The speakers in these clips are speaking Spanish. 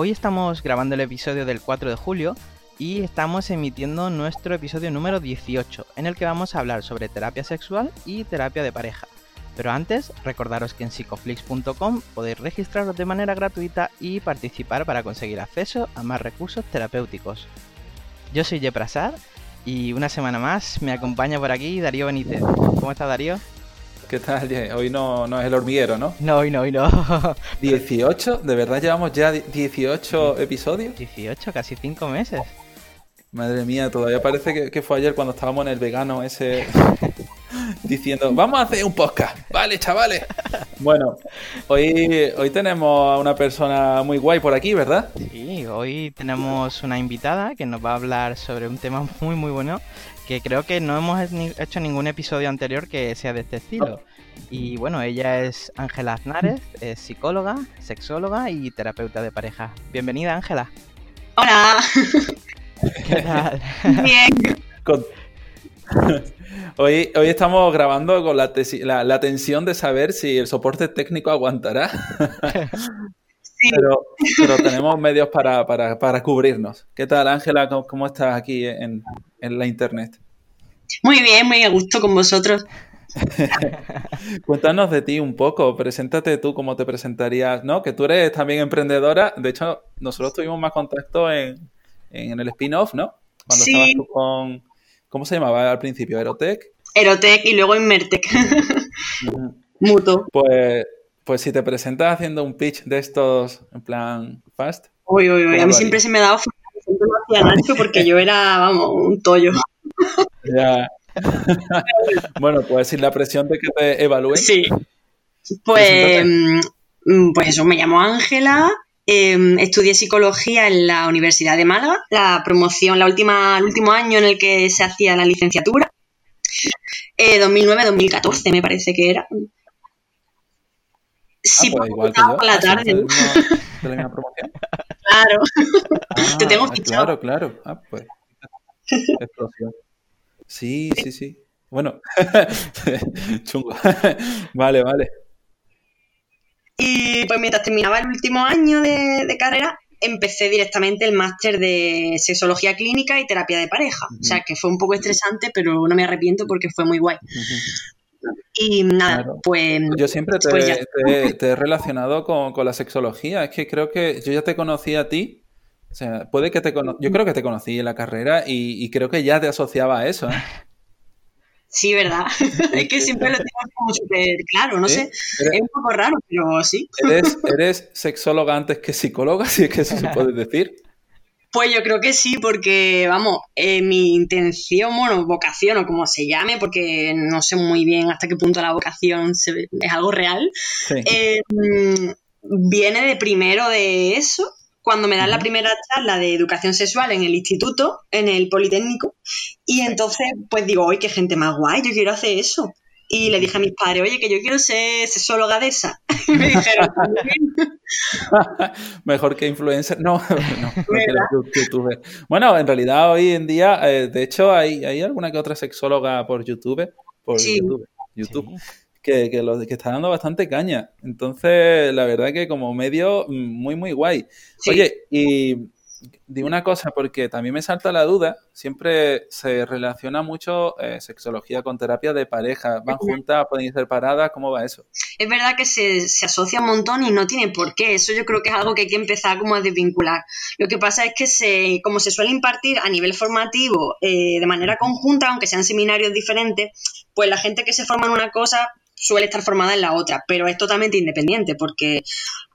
Hoy estamos grabando el episodio del 4 de julio y estamos emitiendo nuestro episodio número 18, en el que vamos a hablar sobre terapia sexual y terapia de pareja. Pero antes, recordaros que en psicoflix.com podéis registraros de manera gratuita y participar para conseguir acceso a más recursos terapéuticos. Yo soy Jeprasad y una semana más me acompaña por aquí Darío Benítez. ¿Cómo está Darío? ¿Qué tal? Hoy no, no es el hormiguero, ¿no? No, hoy no, hoy no. ¿18? ¿De verdad llevamos ya 18 episodios? 18, casi 5 meses. Madre mía, todavía parece que, fue ayer cuando estábamos en el vegano ese diciendo, vamos a hacer un podcast. Vale, chavales. Bueno, hoy, hoy tenemos a una persona muy guay por aquí, ¿verdad? Sí, hoy tenemos una invitada que nos va a hablar sobre un tema muy, muy bueno que creo que no hemos hecho ningún episodio anterior que sea de este estilo. Y bueno, ella es Ángela Aznares, es psicóloga, sexóloga y terapeuta de pareja. Bienvenida, Ángela. Hola. ¿Qué tal? Bien. Hoy, hoy estamos grabando con la, la, tensión de saber si el soporte técnico aguantará. Sí. Pero, pero, tenemos medios para, para, para cubrirnos. ¿Qué tal, Ángela? ¿Cómo, estás aquí en, en la internet? Muy bien, muy a gusto con vosotros. Cuéntanos de ti un poco, preséntate tú cómo te presentarías, ¿no? Que tú eres también emprendedora, de hecho nosotros tuvimos más contacto en, en el spin-off, ¿no? Cuando estabas tú con, ¿cómo se llamaba al principio? ¿Erotec? Erotec y luego Inmertec. Mutuo. Pues, pues si te presentas haciendo un pitch de estos en plan fast. Uy, uy, uy, a mí siempre se me ha dado siempre lo hacía Nacho porque yo era, vamos, un tollo. Ya. bueno, pues sin la presión de que te evalúen. Sí. Pues, mm, pues eso, me llamo Ángela, em, estudié psicología en la Universidad de Málaga, la promoción, la última, el último año en el que se hacía la licenciatura, 2009-2014 eh, me parece que era. Sí, ah, pues igual que yo. por la tarde. ¿De la misma promoción? Claro. Te tengo Ah, fichado. Claro, claro. Ah, pues. Explosión. Sí, sí, sí. Bueno, chungo. vale, vale. Y pues mientras terminaba el último año de, de carrera, empecé directamente el máster de sexología clínica y terapia de pareja. O sea, que fue un poco estresante, pero no me arrepiento porque fue muy guay. Y nada, Claro. pues... Yo siempre te, pues te- te he relacionado con, con la sexología. Es que creo que yo ya te conocí a ti. O sea, puede que te cono- Yo creo que te conocí en la carrera y, y creo que ya te asociaba a eso. ¿eh? Sí, ¿verdad? es que siempre lo tengo como súper claro, no ¿Sí? sé. Es un poco raro, pero sí. ¿Eres, eres sexóloga antes que psicóloga? Si es que eso se puede decir. Pues yo creo que sí, porque, vamos, eh, mi intención, bueno, vocación o como se llame, porque no sé muy bien hasta qué punto la vocación se- es algo real, Sí. eh, mm, viene de primero de eso, cuando me dan la primera charla de educación sexual en el instituto, en el Politécnico, y entonces pues digo, oye, qué gente más guay, yo quiero hacer eso. Y le dije a mis padres, oye, que yo quiero ser sexóloga de esa. Y me dijeron. Mejor que influencer. No, no, mejor que. Bueno, en realidad hoy en día, eh, de hecho, hay, hay alguna que otra sexóloga por YouTube, por Sí. YouTube, YouTube que, que, lo, que está dando bastante caña. Entonces, la verdad que como medio, mm, muy, muy guay. Sí. Oye, y di una cosa, porque también me salta la duda, siempre se relaciona mucho eh, sexología con terapia de pareja. ¿Van juntas? ¿Pueden ir separadas? ¿Cómo va eso? es verdad que se, se asocia un montón y no tiene por qué. Eso yo creo que es algo que hay que empezar como a desvincular. Lo que pasa es que se, como se suele impartir a nivel formativo eh, de manera conjunta, aunque sean seminarios diferentes, pues la gente que se forma en una cosa suele estar formada en la otra, pero es totalmente independiente porque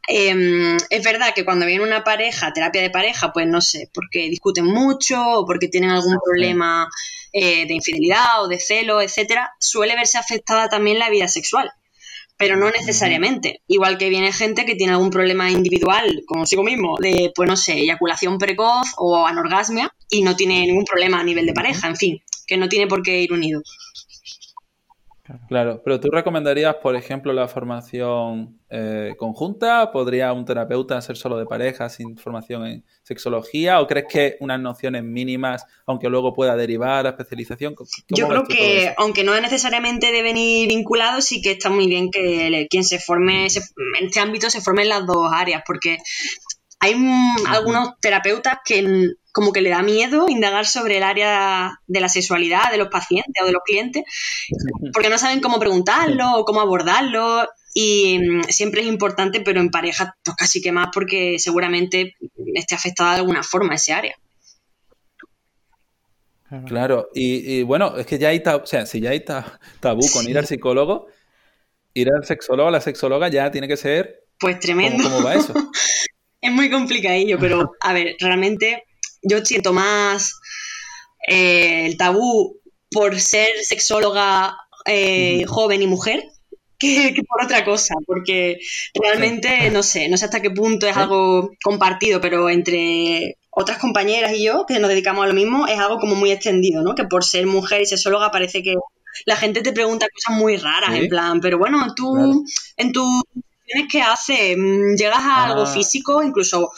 eh, es verdad que cuando viene una pareja, terapia de pareja, pues no sé, porque discuten mucho o porque tienen algún problema eh, de infidelidad o de celo, etcétera, suele verse afectada también la vida sexual. pero no necesariamente. Igual que viene gente que tiene algún problema individual, como consigo mismo, de, pues no sé, eyaculación precoz o anorgasmia y no tiene ningún problema a nivel de pareja, en fin, que no tiene por qué ir unido. Claro, pero tú recomendarías, por ejemplo, la formación eh, conjunta? ¿Podría un terapeuta ser solo de pareja sin formación en sexología? ¿O crees que unas nociones mínimas, aunque luego pueda derivar a especialización? Yo creo que, aunque no necesariamente deben ir vinculados, sí que está muy bien que quien se forme en este ámbito se forme en las dos áreas, porque hay algunos terapeutas que como que le da miedo indagar sobre el área de la sexualidad de los pacientes o de los clientes, porque no saben cómo preguntarlo o cómo abordarlo. Y mm, siempre es importante, pero en pareja, pues casi que más, porque seguramente esté afectada de alguna forma ese área. Claro, y, bueno, es que ya hay tabú, o sea, si ya hay tabú con ir al psicólogo, ir al sexólogo, a la sexóloga ya tiene que ser. Pues tremendo. ¿Cómo, va eso? es muy complicadillo, pero a ver, realmente yo siento más eh, el tabú por ser sexóloga eh, joven y mujer que, por otra cosa, porque realmente no sé, no sé hasta qué punto es algo compartido, pero entre otras compañeras y yo, que nos dedicamos a lo mismo, es algo como muy extendido, ¿no? Que por ser mujer y sexóloga parece que la gente te pregunta cosas muy raras, en plan, pero bueno, tú en tu ¿qué haces? Mm, ¿Llegas a algo ah. físico? Incluso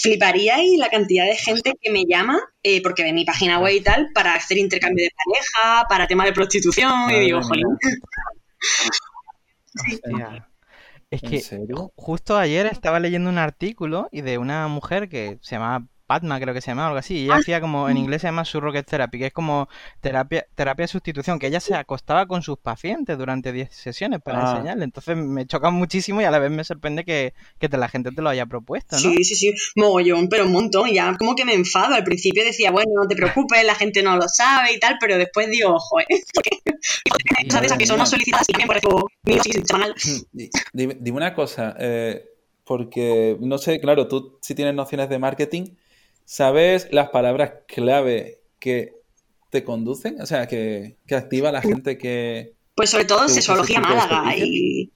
fliparíais la cantidad de gente que me llama, eh, porque ve mi página web y tal, para hacer intercambio de pareja, para tema de prostitución, y digo, jolín. Es que justo ayer estaba leyendo un artículo y de una mujer que se llama Padma, creo que se llama, algo así. Y ella ah, hacía como, en inglés se llama surrogate therapy, que es como terapia, terapia de sustitución, que ella se acostaba con sus pacientes durante 10 sesiones para ah. enseñarle. Entonces me choca muchísimo y a la vez me sorprende que, la gente te lo haya propuesto, ¿no? Sí, sí, sí, mogollón, pero un montón. Ya como que me enfado. Al principio decía, bueno, no te preocupes, la gente no lo sabe y tal, pero después digo, ojo, ¿eh? ¿Sabes? A que son no solicitadas y por eso Dime, dime una cosa, eh, porque no sé, claro, tú sí tienes nociones de marketing. ¿Sabes las palabras clave que te conducen? O sea, que, que activa la gente que... Pues sobre todo sexología Málaga y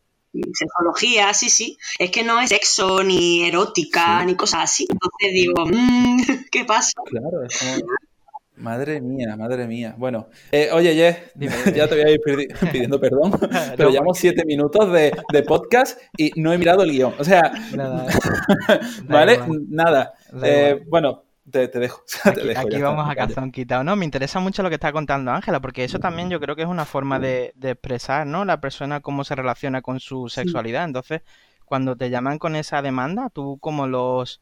sexología, sí, sí. Es que no es sexo ni erótica ni cosas así. Entonces digo, mmm, ¿qué pasa? Claro, es como... Madre mía, madre mía. Bueno, eh, oye, Jess, ya te voy a ir pidiendo perdón, pero llevamos siete minutos de, podcast y no he mirado el guion. O sea, ¿vale? Nada. Eh, bueno, te, dejo. aquí, vamos a calzón quitado. No, me interesa mucho lo que está contando Ángela, porque eso también yo creo que es una forma de, de expresar, ¿no? La persona cómo se relaciona con su sexualidad. Entonces, cuando te llaman con esa demanda, tú como los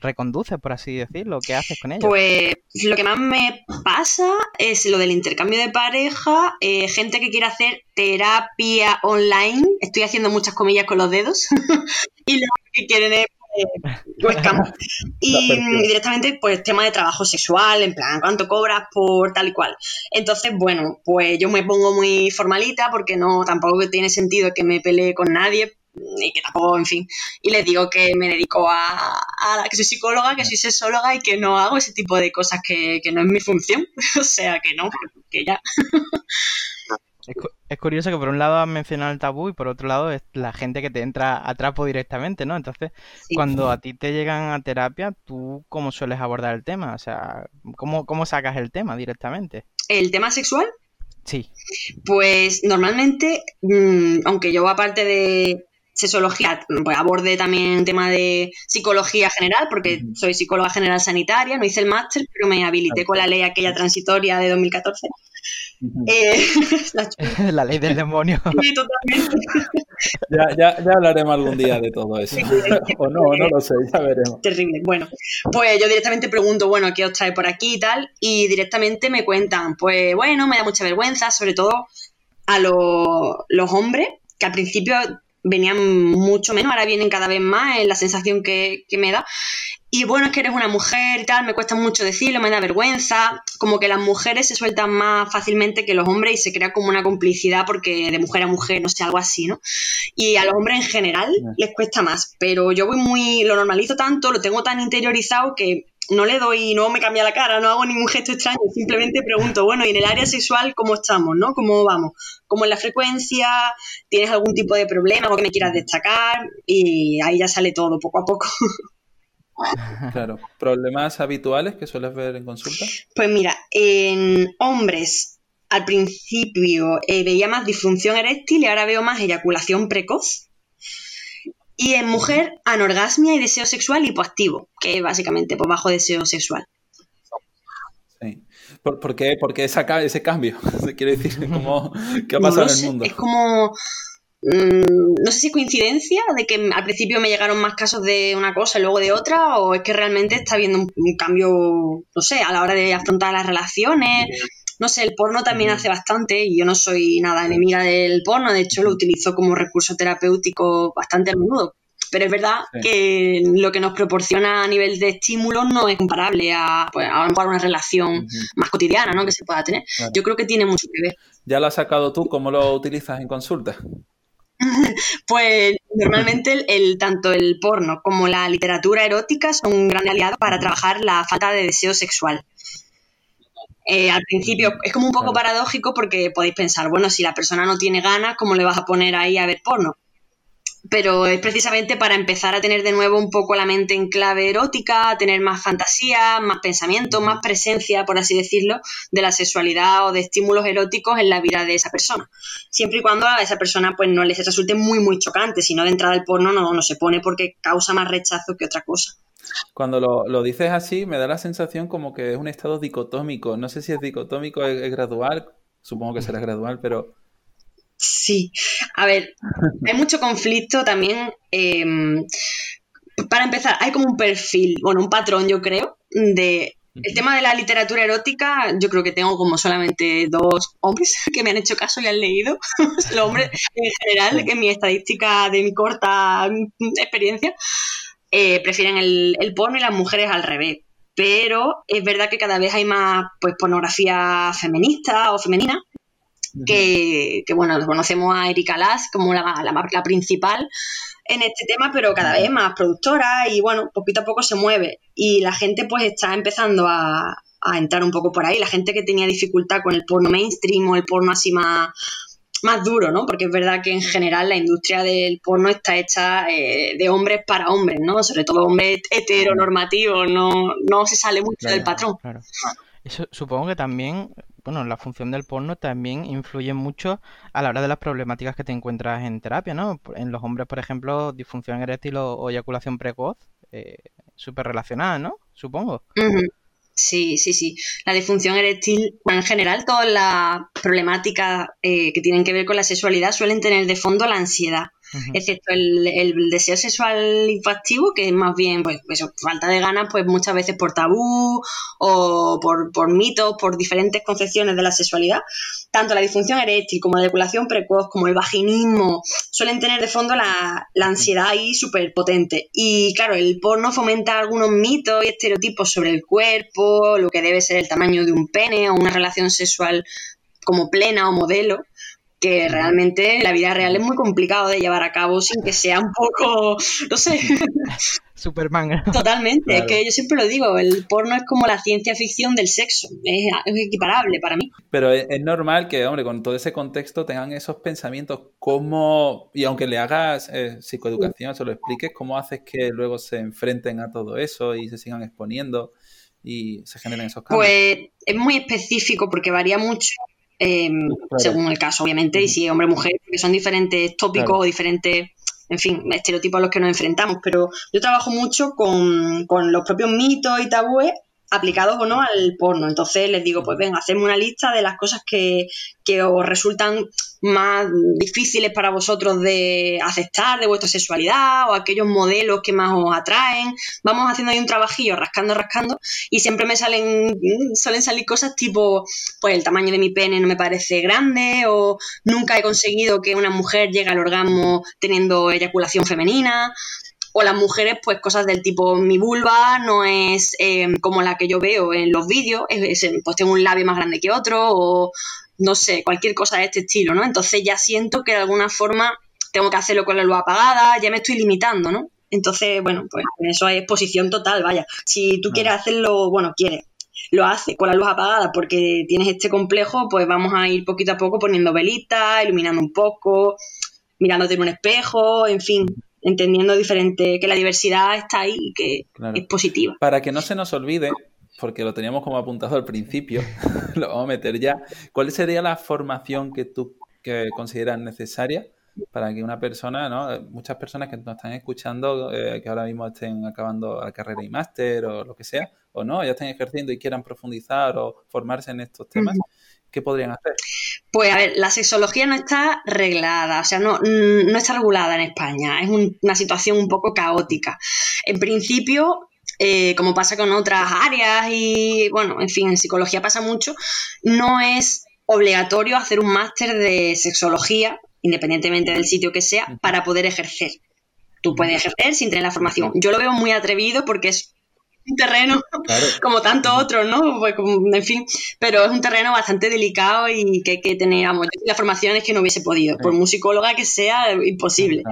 reconduce, por así decirlo? ¿Qué haces con ellos? Pues lo que más me pasa es lo del intercambio de pareja, eh, gente que quiere hacer terapia online, estoy haciendo muchas comillas con los dedos, y lo que quieren es eh, y directamente pues tema de trabajo sexual, en plan, cuánto cobras por tal y cual. Entonces, bueno, pues yo me pongo muy formalita porque no tampoco tiene sentido que me pelee con nadie, y que tampoco, en fin, y les digo que me dedico a, a, que soy psicóloga, que soy sexóloga y que no hago ese tipo de cosas que, no es mi función, o sea que no, que ya. Es, curioso que por un lado has mencionado el tabú y por otro lado es la gente que te entra a trapo directamente, ¿no? Entonces, cuando a ti te llegan a terapia, ¿tú cómo sueles abordar el tema? O sea, ¿cómo, cómo sacas el tema directamente? ¿El tema sexual? Sí. Pues normalmente, mm, aunque yo aparte de, sexología, pues aborde también tema de psicología general, porque soy psicóloga general sanitaria, no hice el máster, pero me habilité con la ley aquella transitoria de 2014. Eh, la, ley del demonio. Sí, totalmente. Ya, ya, ya, hablaremos algún día de todo eso. o no, no lo sé, ya veremos. Terrible. Bueno, pues yo directamente pregunto, bueno, ¿qué os trae por aquí y tal? Y directamente me cuentan, pues bueno, me da mucha vergüenza, sobre todo a los hombres, que al principio venían mucho menos, ahora vienen cada vez más, es la sensación que, me da. Y bueno, es que eres una mujer y tal, me cuesta mucho decirlo, me da vergüenza, como que las mujeres se sueltan más fácilmente que los hombres y se crea como una complicidad porque de mujer a mujer, no sé, algo así, ¿no? Y a los hombres en general les cuesta más, pero yo voy muy, lo normalizo tanto, lo tengo tan interiorizado que no le doy, no me cambia la cara, no hago ningún gesto extraño, simplemente pregunto, bueno, y en el área sexual, ¿cómo estamos, no? ¿Cómo vamos? ¿Cómo es la frecuencia? ¿Tienes algún tipo de problema o que me quieras destacar? Y ahí ya sale todo, poco a poco. Claro. ¿Problemas habituales que sueles ver en consulta? Pues mira, en hombres al principio eh, veía más disfunción eréctil y ahora veo más eyaculación precoz. Y en mujer, anorgasmia y deseo sexual hipoactivo, que es básicamente por bajo deseo sexual. Sí. ¿Por, qué, ese cambio? Quiere decir, ¿qué ha pasado en el mundo? Es como Mm, no sé si es coincidencia de que al principio me llegaron más casos de una cosa y luego de otra, o es que realmente está habiendo un, cambio, no sé, a la hora de afrontar las relaciones. No sé, el porno también hace bastante y yo no soy nada enemiga del porno, de hecho lo utilizo como recurso terapéutico bastante a menudo. Pero es verdad que lo que nos proporciona a nivel de estímulos no es comparable a, pues, a, una relación más cotidiana ¿no? que se pueda tener. Yo creo que tiene mucho que ver. ¿Ya lo has sacado tú? ¿Cómo lo utilizas en consulta? Pues normalmente el, tanto el porno como la literatura erótica son un gran aliado para trabajar la falta de deseo sexual. Eh, al principio es como un poco paradójico porque podéis pensar, bueno, si la persona no tiene ganas, ¿cómo le vas a poner ahí a ver porno? Pero es precisamente para empezar a tener de nuevo un poco la mente en clave erótica, a tener más fantasía, más pensamiento, más presencia, por así decirlo, de la sexualidad o de estímulos eróticos en la vida de esa persona. Siempre y cuando a esa persona pues no les resulte muy muy chocante, si no de entrada el porno no, no se pone porque causa más rechazo que otra cosa. Cuando lo, dices así, me da la sensación como que es un estado dicotómico. No sé si es dicotómico, es gradual, supongo que será gradual, pero Sí, a ver, hay mucho conflicto también. Em, para empezar, hay como un perfil, bueno, un patrón, yo creo, de el tema de la literatura erótica, yo creo que tengo como solamente dos hombres que me han hecho caso y han leído. Los hombres en general, que en mi estadística de mi corta experiencia, eh, prefieren el, el, porno y las mujeres al revés. Pero es verdad que cada vez hay más pues pornografía feminista o femenina que, bueno, conocemos a Erika Lass como la, la, principal en este tema, pero cada vez más productora y bueno, poquito a poco se mueve y la gente pues está empezando a, entrar un poco por ahí, la gente que tenía dificultad con el porno mainstream o el porno así más, más duro, ¿no? Porque es verdad que en general la industria del porno está hecha eh, de hombres para hombres, ¿no? Sobre todo hombres heteronormativos, no, no se sale mucho del patrón. Eso supongo que también bueno, la función del porno también influye mucho a la hora de las problemáticas que te encuentras en terapia, ¿no? En los hombres, por ejemplo, disfunción eréctil o, eyaculación precoz, eh, súper relacionada, ¿no? Supongo. Sí, sí, sí. La disfunción eréctil, en general, todas las problemáticas eh, que tienen que ver con la sexualidad suelen tener de fondo la ansiedad excepto el, deseo sexual infantil, que es más bien, pues, falta de ganas, pues muchas veces por tabú o por, por mitos, por diferentes concepciones de la sexualidad. Tanto la disfunción eréctil como la eyaculación precoz, como el vaginismo, suelen tener de fondo la, la ansiedad ahí súper potente. Y claro, el porno fomenta algunos mitos y estereotipos sobre el cuerpo, lo que debe ser el tamaño de un pene o una relación sexual como plena o modelo que realmente la vida real es muy complicado de llevar a cabo sin que sea un poco, no sé. Superman. Totalmente, es que yo siempre lo digo, el porno es como la ciencia ficción del sexo, es, equiparable para mí. Pero es, normal que, hombre, con todo ese contexto tengan esos pensamientos, ¿cómo, y aunque le hagas eh, psicoeducación, se lo expliques, cómo haces que luego se enfrenten a todo eso y se sigan exponiendo? y se generen esos cambios? Pues es muy específico porque varía mucho Em, según el caso, obviamente, y si hombre o mujer, porque son diferentes tópicos o diferentes, en fin, estereotipos a los que nos enfrentamos. Pero yo trabajo mucho con, con los propios mitos y tabúes aplicados o no al porno. Entonces les digo, pues venga, hacemos una lista de las cosas que, que os resultan más difíciles para vosotros de aceptar de vuestra sexualidad o aquellos modelos que más os atraen. Vamos haciendo ahí un trabajillo, rascando, rascando, y siempre me salen, suelen salir cosas tipo, pues el tamaño de mi pene no me parece grande, o nunca he conseguido que una mujer llegue al orgasmo teniendo eyaculación femenina o las mujeres, pues cosas del tipo mi vulva no es eh, como la que yo veo en los vídeos, pues tengo un labio más grande que otro, o no sé, cualquier cosa de este estilo, ¿no? Entonces ya siento que de alguna forma tengo que hacerlo con la luz apagada, ya me estoy limitando, ¿no? Entonces, bueno, pues eso es exposición total, vaya. Si tú quieres hacerlo, bueno, quieres, lo hace con la luz apagada porque tienes este complejo, pues vamos a ir poquito a poco poniendo velitas, iluminando un poco, mirándote en un espejo, en fin, entendiendo diferente, que la diversidad está ahí y que es positiva. Para que no se nos olvide, porque lo teníamos como apuntado al principio, lo vamos a meter ya, ¿cuál sería la formación que tú que consideras necesaria para que una persona, ¿no? Muchas personas que nos están escuchando, eh, que ahora mismo estén acabando la carrera y máster o lo que sea, o no, ya estén ejerciendo y quieran profundizar o formarse en estos temas, ¿qué podrían hacer? Pues a ver, la sexología no está reglada, o sea, no, no está regulada en España, es una situación un poco caótica. En principio, eh, como pasa con otras áreas y, bueno, en fin, en psicología pasa mucho, no es obligatorio hacer un máster de sexología, independientemente del sitio que sea, para poder ejercer. Tú puedes ejercer sin tener la formación. Yo lo veo muy atrevido porque es un terreno como tantos otros, ¿no? Pues, en fin, pero es un terreno bastante delicado y que hay que tener, vamos, la formación es que no hubiese podido, por musicóloga que sea, imposible.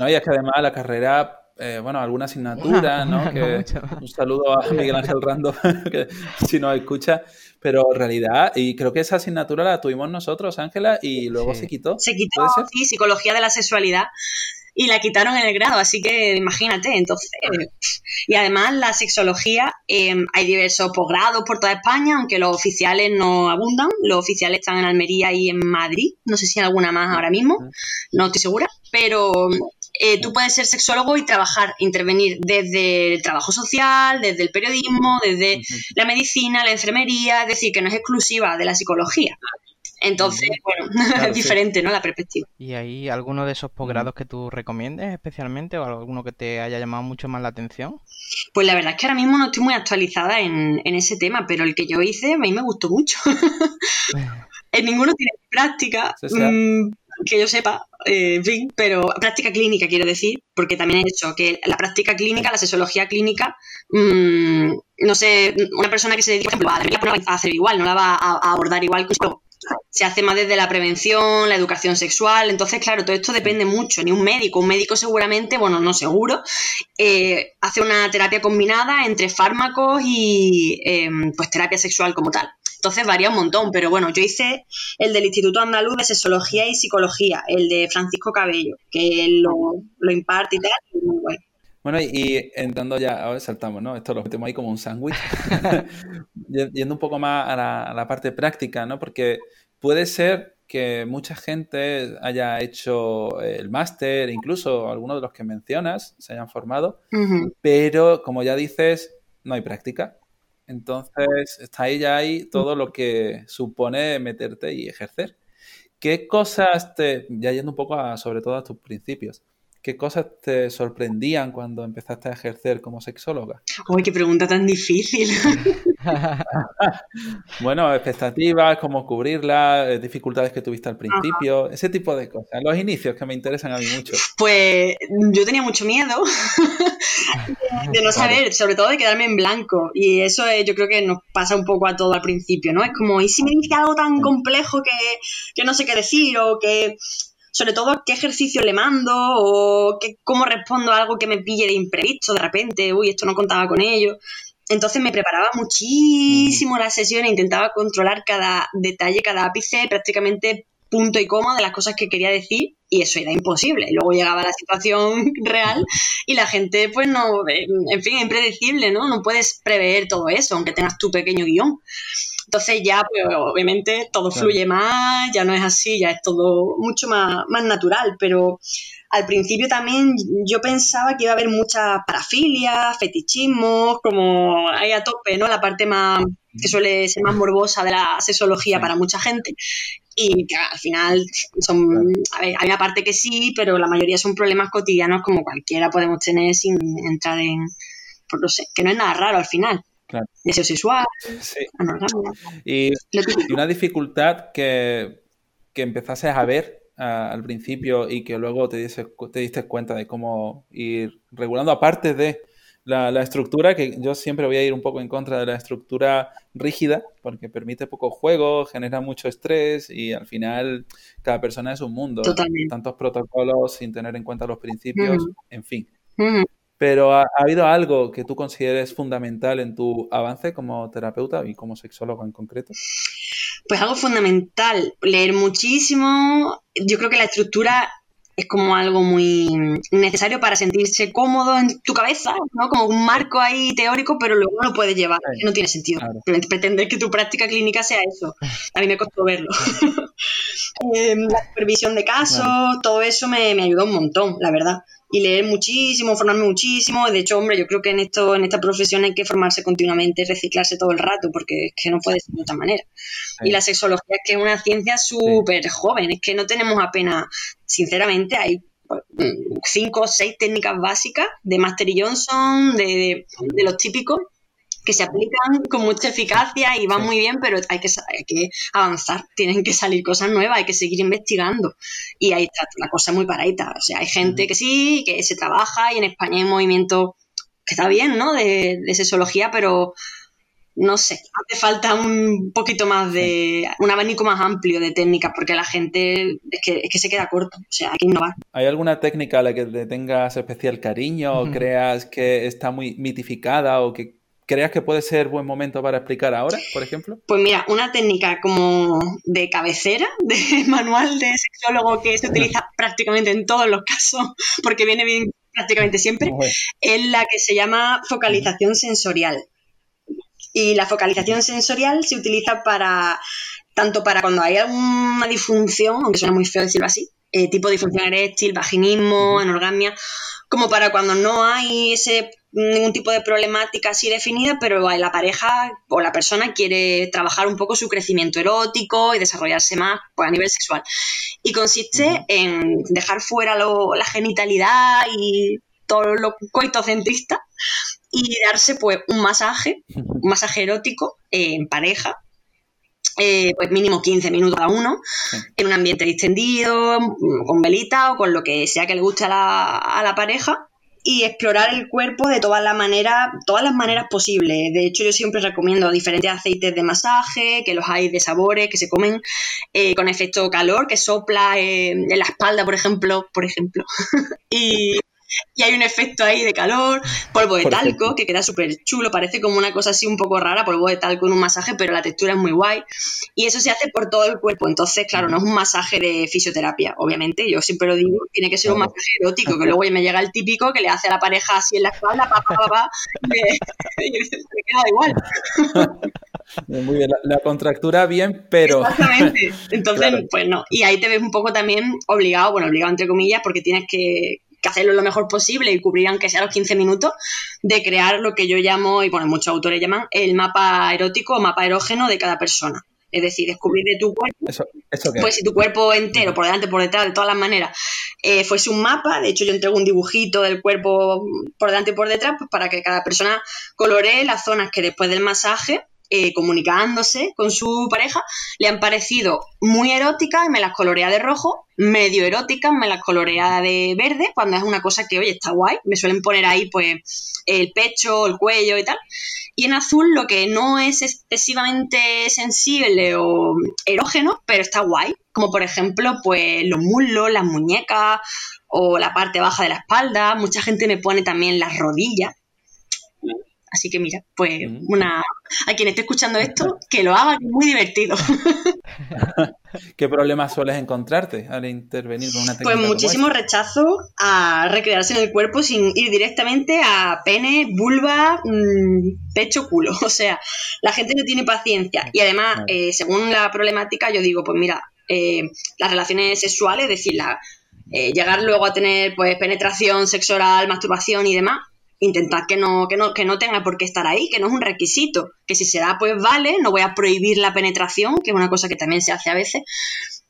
No, y es que además la carrera eh, bueno, alguna asignatura, ¿no? un saludo a Miguel Ángel Rando, que si nos escucha, pero en realidad, y creo que esa asignatura la tuvimos nosotros, Ángela, y luego se quitó. Se quitó, sí, psicología de la sexualidad. Y la quitaron en el grado, así que imagínate, entonces, y además la sexología, em, hay diversos posgrados por toda España, aunque los oficiales no abundan, los oficiales están en Almería y en Madrid, no sé si hay alguna más ahora mismo, no estoy segura, pero eh, tú puedes ser sexólogo y trabajar, intervenir desde el trabajo social, desde el periodismo, desde la medicina, la enfermería, es decir, que no es exclusiva de la psicología. Entonces, bueno, es diferente, ¿no? La perspectiva. ¿Y hay alguno de esos posgrados que tú recomiendes especialmente o alguno que te haya llamado mucho más la atención? Pues la verdad es que ahora mismo no estoy muy actualizada en, ese tema, pero el que yo hice a mí me gustó mucho. en ninguno tiene práctica. Que yo sepa, eh, en fin, pero práctica clínica quiero decir, porque también he hecho que la práctica clínica, la sexología clínica, mm, no sé, una persona que se dedica, por ejemplo, a la no la va a hacer igual, no la va a, abordar igual que se hace más desde la prevención, la educación sexual, entonces claro, todo esto depende mucho, ni un médico, un médico seguramente, bueno, no seguro, eh, hace una terapia combinada entre fármacos y em, pues terapia sexual como tal. Entonces varía un montón, pero bueno, yo hice el del Instituto Andaluz de Sexología y Psicología, el de Francisco Cabello, que lo, lo imparte y tal, muy bueno. Bueno, y entrando ya, ahora saltamos, ¿no? Esto lo metemos ahí como un sándwich. Yendo un poco más a la, a la, parte práctica, ¿no? Porque puede ser que mucha gente haya hecho el máster, incluso algunos de los que mencionas se hayan formado, pero como ya dices, no hay práctica. Entonces, está ahí ya ahí todo lo que supone meterte y ejercer. ¿Qué cosas te, ya yendo un poco a, sobre todo a tus principios, qué cosas te sorprendían cuando empezaste a ejercer como sexóloga? Uy, qué pregunta tan difícil. bueno, expectativas, cómo cubrirlas, eh, dificultades que tuviste al principio, ese tipo de cosas. Los inicios que me interesan a mí mucho. Pues yo tenía mucho miedo de no saber, sobre todo de quedarme en blanco. Y eso yo creo que nos pasa un poco a todo al principio, ¿no? Es como, ¿y si me dice algo tan complejo que, que no sé qué decir o que sobre todo qué ejercicio le mando o cómo respondo a algo que me pille de imprevisto de repente, uy, esto no contaba con ello. Entonces me preparaba muchísimo la sesión e intentaba controlar cada detalle, cada ápice, prácticamente punto y coma de las cosas que quería decir y eso era imposible. Luego llegaba la situación real y la gente, pues no, en fin, impredecible, ¿no? No puedes prever todo eso, aunque tengas tu pequeño guion. Entonces ya, pues obviamente todo fluye más, ya no es así, ya es todo mucho más, más natural, pero al principio también yo pensaba que iba a haber mucha parafilia, fetichismo, como hay a tope, ¿no? La parte más que suele ser más morbosa de la sexología para mucha gente. Y que al final son, a ver, hay una parte que sí, pero la mayoría son problemas cotidianos como cualquiera podemos tener sin entrar en, pues no sé, que no es nada raro al final. Claro. Deseo sexual, sí. Y, y, una dificultad que, que empezases a ver al principio y que luego te, te diste cuenta de cómo ir regulando, aparte de la, la, estructura, que yo siempre voy a ir un poco en contra de la estructura rígida, porque permite poco juego, genera mucho estrés y al final cada persona es un mundo. Tantos protocolos sin tener en cuenta los principios, en fin. Pero ¿ha, habido algo que tú consideres fundamental en tu avance como terapeuta y como sexólogo en concreto? Pues algo fundamental, leer muchísimo. Yo creo que la estructura es como algo muy necesario para sentirse cómodo en tu cabeza, ¿no? Como un marco ahí teórico, pero luego no lo puedes llevar, no tiene sentido. Pretender que tu práctica clínica sea eso. A mí me costó verlo. Em, la supervisión de casos, todo eso me, me ayudó un montón, la verdad y leer muchísimo, formarme muchísimo. De hecho, hombre, yo creo que en esto, en esta profesión hay que formarse continuamente, reciclarse todo el rato, porque es que no puede ser de otra manera. Y la sexología es que es una ciencia súper joven, es que no tenemos apenas, sinceramente, hay pues, cinco o seis técnicas básicas de Master Johnson, de, de los típicos, que se aplican con mucha eficacia y van muy bien, pero hay que, que avanzar, tienen que salir cosas nuevas, hay que seguir investigando. Y ahí está la cosa muy paradita. O sea, hay gente que sí, que se trabaja y en España hay movimiento que está bien, ¿no? De, de sexología, pero no sé, hace falta un poquito más de, un abanico más amplio de técnicas, porque la gente es que, es que se queda corto, o sea, hay que innovar. ¿Hay alguna técnica a la que le tengas especial cariño o creas que está muy mitificada o que ¿Creas que puede ser buen momento para explicar ahora, por ejemplo? Pues mira, una técnica como de cabecera, de manual de sexólogo que se utiliza prácticamente en todos los casos, porque viene bien prácticamente siempre, es la que se llama focalización sensorial. Y la focalización sensorial se utiliza para tanto para cuando hay alguna disfunción, aunque suena muy feo decirlo así, eh, tipo disfunción eréctil, vaginismo, anorgasmia, como para cuando no hay ese ningún tipo de problemática así definida, pero la pareja o la persona quiere trabajar un poco su crecimiento erótico y desarrollarse más pues, a nivel sexual. Y consiste en dejar fuera la genitalidad y todo lo coitocentrista y darse pues un masaje, un masaje erótico en pareja, eh, pues mínimo 15 minutos cada uno, en un ambiente distendido, con velita o con lo que sea que le guste a la, a la pareja y explorar el cuerpo de todas las maneras, todas las maneras posibles. De hecho, yo siempre recomiendo diferentes aceites de masaje, que los hay de sabores, que se comen eh, con efecto calor, que sopla eh, en la espalda, por ejemplo, por ejemplo. y y hay un efecto ahí de calor, polvo de talco, que queda súper chulo, parece como una cosa así un poco rara, polvo de talco en un masaje, pero la textura es muy guay. Y eso se hace por todo el cuerpo, entonces, claro, no es un masaje de fisioterapia, obviamente, yo siempre lo digo, tiene que ser un masaje erótico, que luego me llega el típico que le hace a la pareja así en la espalda, pa, pa, pa, pa, y me, queda igual. Muy bien, la, contractura bien, pero... Exactamente, entonces, pues no, y ahí te ves un poco también obligado, bueno, obligado entre comillas, porque tienes que que hacerlo lo mejor posible y cubrir aunque sea los 15 minutos, de crear lo que yo llamo, y bueno, muchos autores llaman, el mapa erótico o mapa erógeno de cada persona. Es decir, descubrir de tu cuerpo, ¿Eso, pues si tu cuerpo entero, por delante, por detrás, de todas las maneras, eh, fuese un mapa, de hecho yo entrego un dibujito del cuerpo por delante y por detrás, pues para que cada persona coloree las zonas que después del masaje eh, comunicándose con su pareja, le han parecido muy eróticas y me las colorea de rojo, medio eróticas, me las colorea de verde, cuando es una cosa que, oye, está guay, me suelen poner ahí pues el pecho, el cuello y tal. Y en azul lo que no es excesivamente sensible o erógeno, pero está guay, como por ejemplo pues los muslos, las muñecas o la parte baja de la espalda, mucha gente me pone también las rodillas Así que mira, pues una a quien esté escuchando esto, que lo haga, que es muy divertido. ¿Qué problemas sueles encontrarte al intervenir con una técnica Pues muchísimo rechazo a recrearse en el cuerpo sin ir directamente a pene, vulva, mm, pecho, culo. O sea, la gente no tiene paciencia. Y además, eh, según la problemática, yo digo, pues mira, eh, las relaciones sexuales, es decir, eh, llegar luego a tener pues penetración sexual, masturbación y demás, intentad que no, que, no, que no tenga por qué estar ahí, que no es un requisito, que si se da, pues vale, no voy a prohibir la penetración, que es una cosa que también se hace a veces,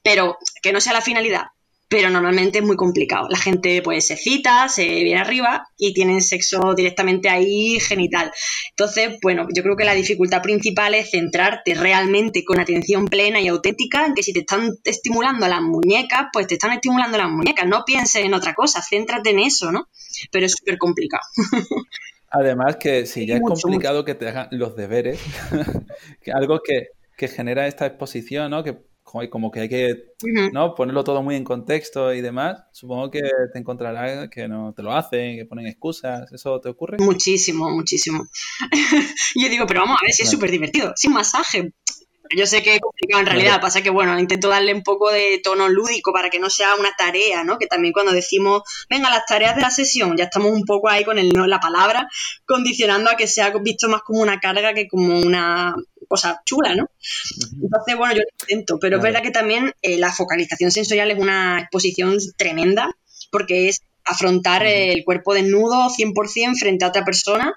pero que no sea la finalidad. Pero normalmente es muy complicado. La gente pues se cita, se viene arriba y tienen sexo directamente ahí genital. Entonces, bueno, yo creo que la dificultad principal es centrarte realmente con atención plena y auténtica en que si te están estimulando las muñecas, pues te están estimulando las muñecas. No pienses en otra cosa, céntrate en eso, ¿no? pero es súper complicado. Además que si ya es complicado que te hagan los deberes, algo que, genera esta exposición, ¿no? Que como que hay que ¿no? ponerlo todo muy en contexto y demás, supongo que te encontrarás que no te lo hacen, que ponen excusas, ¿eso te ocurre? Muchísimo, muchísimo. yo digo, pero vamos a ver si es súper divertido, sin masaje, yo sé que es complicado en realidad, pasa que bueno, intento darle un poco de tono lúdico para que no sea una tarea, ¿no? Que también cuando decimos, venga, las tareas de la sesión, ya estamos un poco ahí con el, la palabra, condicionando a que sea visto más como una carga que como una cosa chula, ¿no? Entonces, bueno, yo lo intento, pero es verdad que también eh, la focalización sensorial es una exposición tremenda, porque es afrontar el cuerpo desnudo 100% frente a otra persona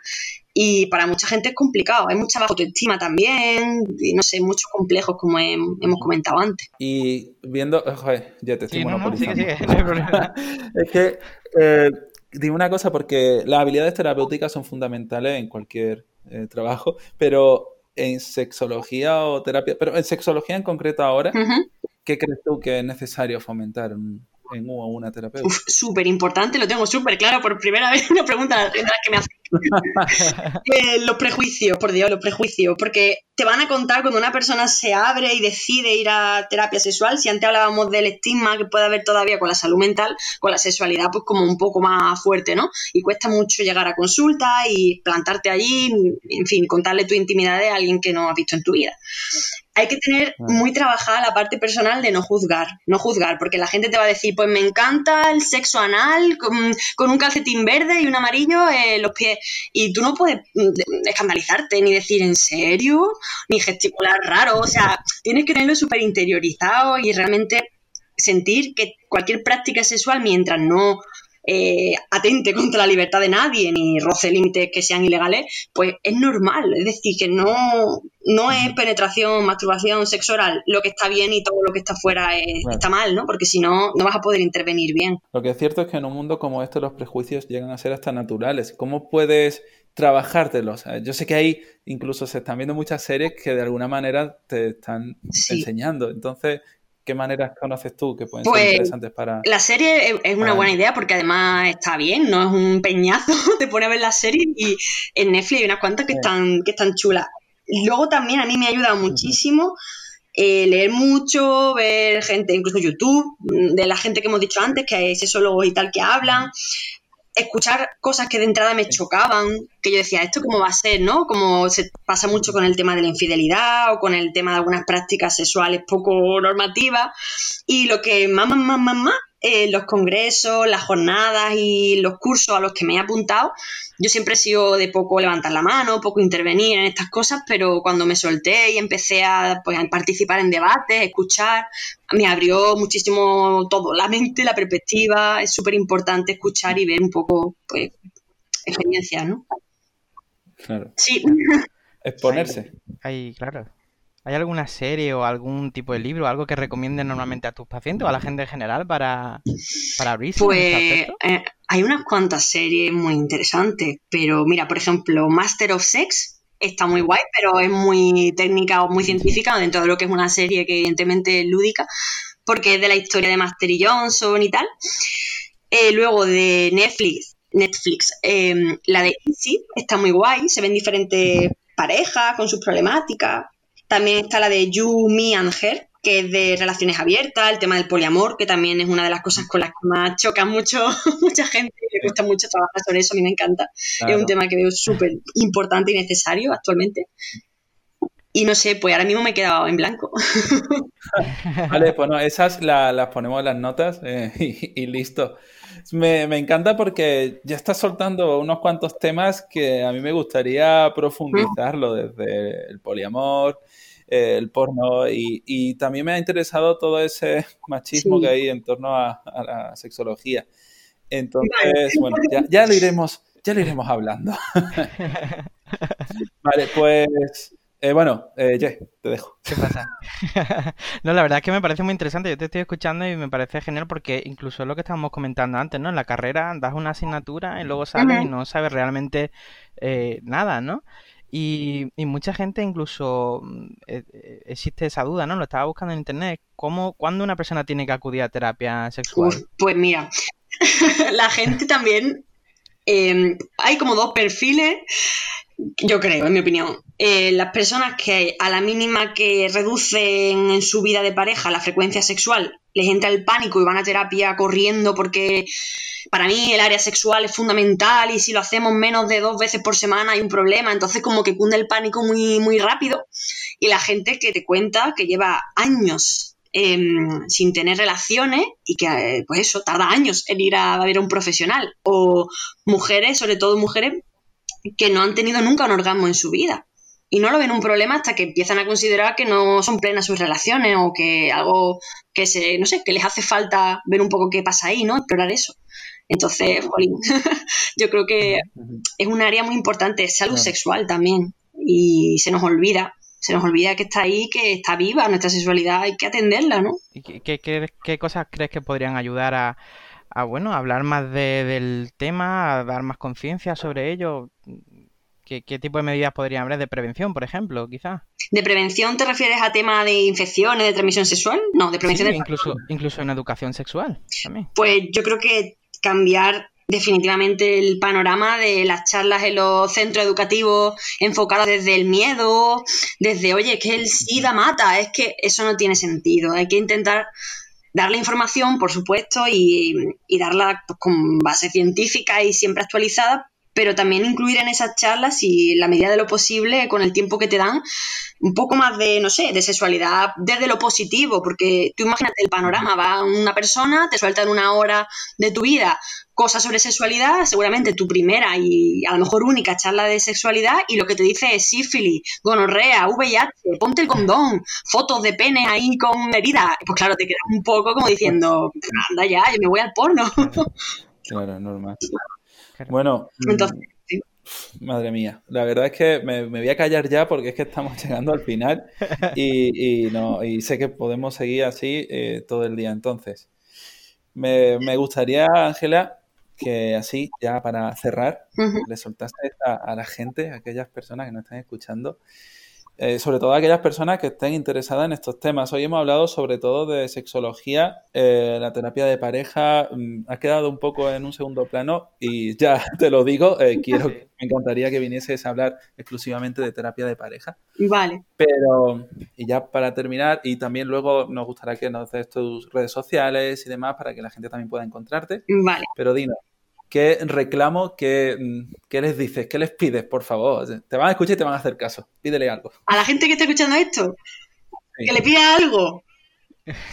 y para mucha gente es complicado, hay mucha baja autoestima también, y no sé, muchos complejos como hemos comentado antes. Y viendo, joder, ya te estoy monopolizando. es que, eh, dime una cosa, porque las habilidades terapéuticas son fundamentales en cualquier eh, trabajo, pero en sexología o terapia, pero en sexología en concreto ahora, ¿qué crees tú que es necesario fomentar? En una terapeuta? Súper importante, lo tengo súper claro por primera vez, una pregunta que me hace. Eh, los prejuicios, por Dios, los prejuicios, porque te van a contar cuando una persona se abre y decide ir a terapia sexual, si antes hablábamos del estigma que puede haber todavía con la salud mental, con la sexualidad pues como un poco más fuerte, ¿no? Y cuesta mucho llegar a consulta y plantarte allí, en fin, contarle tu intimidad a alguien que no has visto en tu vida hay que tener muy trabajada la parte personal de no juzgar, no juzgar, porque la gente te va a decir, pues me encanta el sexo anal con, un calcetín verde y un amarillo en los pies, y tú no puedes mm, escandalizarte ni decir en serio, ni gesticular raro, o sea, tienes que tenerlo súper interiorizado y realmente sentir que cualquier práctica sexual, mientras no eh, atente contra la libertad de nadie ni roce límites que sean ilegales, pues es normal. Es decir, que no, no es penetración, masturbación, sexo oral lo que está bien y todo lo que está fuera está mal, ¿no? Porque si no, no vas a poder intervenir bien. Lo que es cierto es que en un mundo como este los prejuicios llegan a ser hasta naturales. ¿Cómo puedes trabajártelos? Yo sé que hay, incluso se están viendo muchas series que de alguna manera te están enseñando. Entonces, ¿Qué maneras conoces tú que pueden ser pues, interesantes para.? La serie es una buena idea porque además está bien, no es un peñazo, te pone a ver la serie y en Netflix hay unas cuantas que, están, que están chulas. Luego también a mí me ha ayudado muchísimo eh, leer mucho, ver gente, incluso YouTube, de la gente que hemos dicho antes, que hay sexólogos y tal que hablan escuchar cosas que de entrada me chocaban, que yo decía, ¿esto cómo va a ser, no? Como se pasa mucho con el tema de la infidelidad o con el tema de algunas prácticas sexuales poco normativas. Y lo que más, más, más, más, más eh, los congresos, las jornadas y los cursos a los que me he apuntado, yo siempre he sido de poco levantar la mano, poco intervenir en estas cosas, pero cuando me solté y empecé a, pues, a participar en debates, escuchar, me abrió muchísimo todo, la mente, la perspectiva, es súper importante escuchar y ver un poco pues, experiencias, ¿no? Claro. Sí. Exponerse. Ahí, claro. ¿Hay alguna serie o algún tipo de libro, algo que recomiendes normalmente a tus pacientes o a la gente en general para, para abrirse? Pues eh, hay unas cuantas series muy interesantes, pero mira, por ejemplo, Master of Sex está muy guay, pero es muy técnica o muy científica dentro de lo que es una serie que evidentemente es lúdica, porque es de la historia de Master y Johnson y tal. Eh, luego de Netflix, Netflix em, la de Easy está muy guay, se ven diferentes parejas con sus problemáticas. También está la de You, Me and Her, que es de relaciones abiertas, el tema del poliamor, que también es una de las cosas con las que más choca mucho, mucha gente, le cuesta mucho trabajar sobre eso, a mí me encanta. Es un tema que veo súper importante y necesario actualmente. Y no sé, pues ahora mismo me he quedado en blanco. vale, pues no, esas las ponemos en las notas eh, y, listo. Me, me, encanta porque ya estás soltando unos cuantos temas que a mí me gustaría profundizarlo, desde el poliamor, el porno y, también me ha interesado todo ese machismo que hay en torno a, la sexología. Entonces, bueno, ya, lo iremos, ya lo iremos hablando. vale, pues eh, bueno, eh, te dejo. ¿Qué pasa? no, la verdad es que me parece muy interesante. Yo te estoy escuchando y me parece genial porque incluso lo que estábamos comentando antes, ¿no? En la carrera das una asignatura y luego sales y no sabes realmente eh, nada, ¿no? Y, mucha gente incluso mm, eh, eh, existe esa duda, ¿no? Lo estaba buscando en internet. ¿Cómo, ¿Cuándo una persona tiene que acudir a terapia sexual? pues mira, la gente también... Em, hay como dos perfiles yo creo, en mi opinión, eh, las personas que a la mínima que reducen en su vida de pareja la frecuencia sexual, les entra el pánico y van a terapia corriendo porque para mí el área sexual es fundamental y si lo hacemos menos de dos veces por semana hay un problema, entonces como que cunde el pánico muy, muy rápido. Y la gente que te cuenta que lleva años em, sin tener relaciones y que, eh, pues eso, tarda años en ir a ver a un profesional. O mujeres, sobre todo mujeres, que no han tenido nunca un orgasmo en su vida. Y no lo ven un problema hasta que empiezan a considerar que no son plenas sus relaciones o que algo que se, no sé, que les hace falta ver un poco qué pasa ahí, ¿no? Explorar eso. Entonces, jolín, yo creo que es un área muy importante, salud sexual también. Y se nos olvida, se nos olvida que está ahí, que está viva nuestra sexualidad, hay que atenderla, ¿no? ¿Y qué, qué cosas crees que podrían ayudar a, a bueno, hablar más del tema, a dar más conciencia sobre ello. ¿Qué, tipo de medidas podrían haber de prevención, por ejemplo, quizás? ¿De prevención te refieres a tema de infecciones, de transmisión sexual? No, de prevención incluso, incluso en educación sexual también. Pues yo creo que cambiar definitivamente el panorama de las charlas en los centros educativos enfocadas desde el miedo, desde, oye, que el SIDA mata, es que eso no tiene sentido. Hay que intentar darle información, por supuesto, y, darla pues, con base científica y siempre actualizada, pero también incluir en esas charlas y la medida de lo posible, con el tiempo que te dan, un poco más de, no sé, de sexualidad desde lo positivo, porque tú imagínate el panorama, va una persona, te suelta en una hora de tu vida cosas sobre sexualidad, seguramente tu primera y a lo mejor única charla de sexualidad y lo que te dice es sífilis, gonorrea, VIH, ponte el condón, fotos de pene ahí con heridas. Pues claro, te quedas un poco como diciendo, anda ya, yo me voy al porno. Claro, normal. Bueno, Entonces, Madre mía, la verdad es que me, voy a callar ya porque es que estamos llegando al final y, no, y sé que podemos seguir así eh, todo el día. Entonces, me, me gustaría, Ángela, que así, ya para cerrar, le soltaste a, la gente, a aquellas personas que nos están escuchando, eh, sobre todo a aquellas personas que estén interesadas en estos temas. Hoy hemos hablado sobre todo de sexología, eh, la terapia de pareja mm, ha quedado un poco en un segundo plano y ya te lo digo, eh, quiero, me encantaría que vinieses a hablar exclusivamente de terapia de pareja. Vale. Pero, y ya para terminar, y también luego nos gustaría que nos des tus redes sociales y demás para que la gente también pueda encontrarte. Vale. Pero dinos, ¿Qué reclamo? Qué, ¿Qué, les dices? ¿Qué les pides, por favor? Te van a escuchar y te van a hacer caso. Pídele algo. A la gente que está escuchando esto, que le pida algo.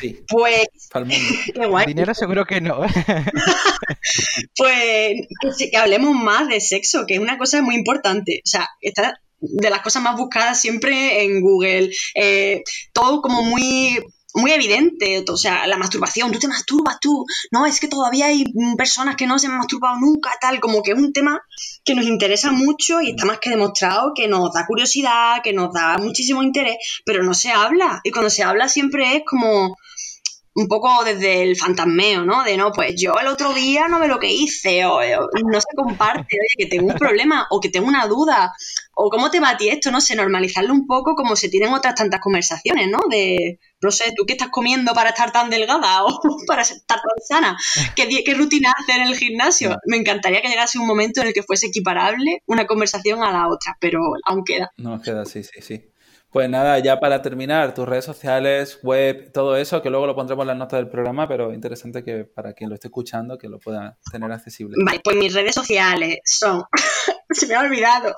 Sí. Pues. Qué guay. Dinero seguro que no. pues que hablemos más de sexo, que es una cosa muy importante. O sea, está de las cosas más buscadas siempre en Google. Eh, todo como muy muy evidente, o sea, la masturbación, tú te masturbas tú, no, es que todavía hay personas que no se han masturbado nunca, tal, como que es un tema que nos interesa mucho y está más que demostrado que nos da curiosidad, que nos da muchísimo interés, pero no se habla, y cuando se habla siempre es como un poco desde el fantasmeo, ¿no? De no, pues yo el otro día no ve lo que hice, o, no se comparte, oye, que tengo un problema, o que tengo una duda, o cómo te va a ti esto, no sé, normalizarlo un poco como se tienen otras tantas conversaciones, ¿no? De, no sé, ¿tú qué estás comiendo para estar tan delgada o para estar tan sana? ¿Qué, qué rutina hacer en el gimnasio? Me encantaría que llegase un momento en el que fuese equiparable una conversación a la otra, pero aún queda. No, queda, sí, sí, sí. Pues nada, ya para terminar, tus redes sociales, web, todo eso, que luego lo pondremos en las notas del programa, pero interesante que para quien lo esté escuchando, que lo pueda tener accesible. Vale, pues mis redes sociales son... Se me ha olvidado.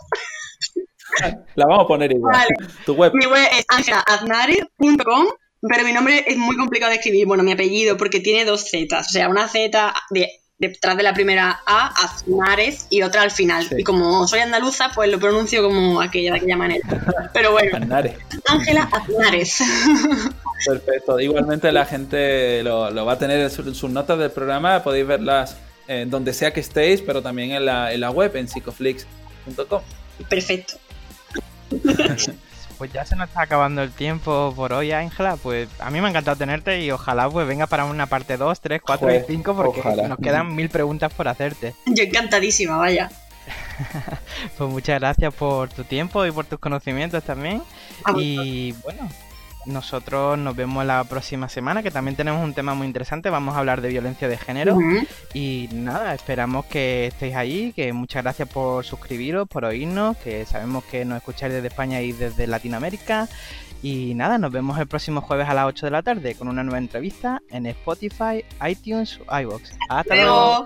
La vamos a poner igual. Vale. Tu web. Mi web es angelaaznare.com, pero mi nombre es muy complicado de escribir. Bueno, mi apellido, porque tiene dos Z. O sea, una Z de detrás de la primera A, Aznares y otra al final. Y como soy andaluza, pues lo pronuncio como aquella de aquella manera. Pero bueno, Ángela Aznares. Perfecto. Igualmente la gente lo, va a tener en, sus notas del programa, podéis verlas en donde sea que estéis, pero también en la, en la web, en psicoflix.com. Perfecto. Pues ya se nos está acabando el tiempo por hoy, Ángela. Pues a mí me ha encantado tenerte y ojalá pues venga para una parte 2, 3, 4 y 5 porque nos quedan mil preguntas por hacerte. Yo encantadísima, vaya. pues muchas gracias por tu tiempo y por tus conocimientos también. y bueno, nosotros nos vemos la próxima semana, que también tenemos un tema muy interesante. Vamos a hablar de violencia de género. Y nada, esperamos que estéis ahí, que muchas gracias por suscribiros, por oírnos, que sabemos que nos escucháis desde España y desde Latinoamérica. Y nada, nos vemos el próximo jueves a las 8 de la tarde con una nueva entrevista en Spotify, iTunes o iVoox. Hasta luego.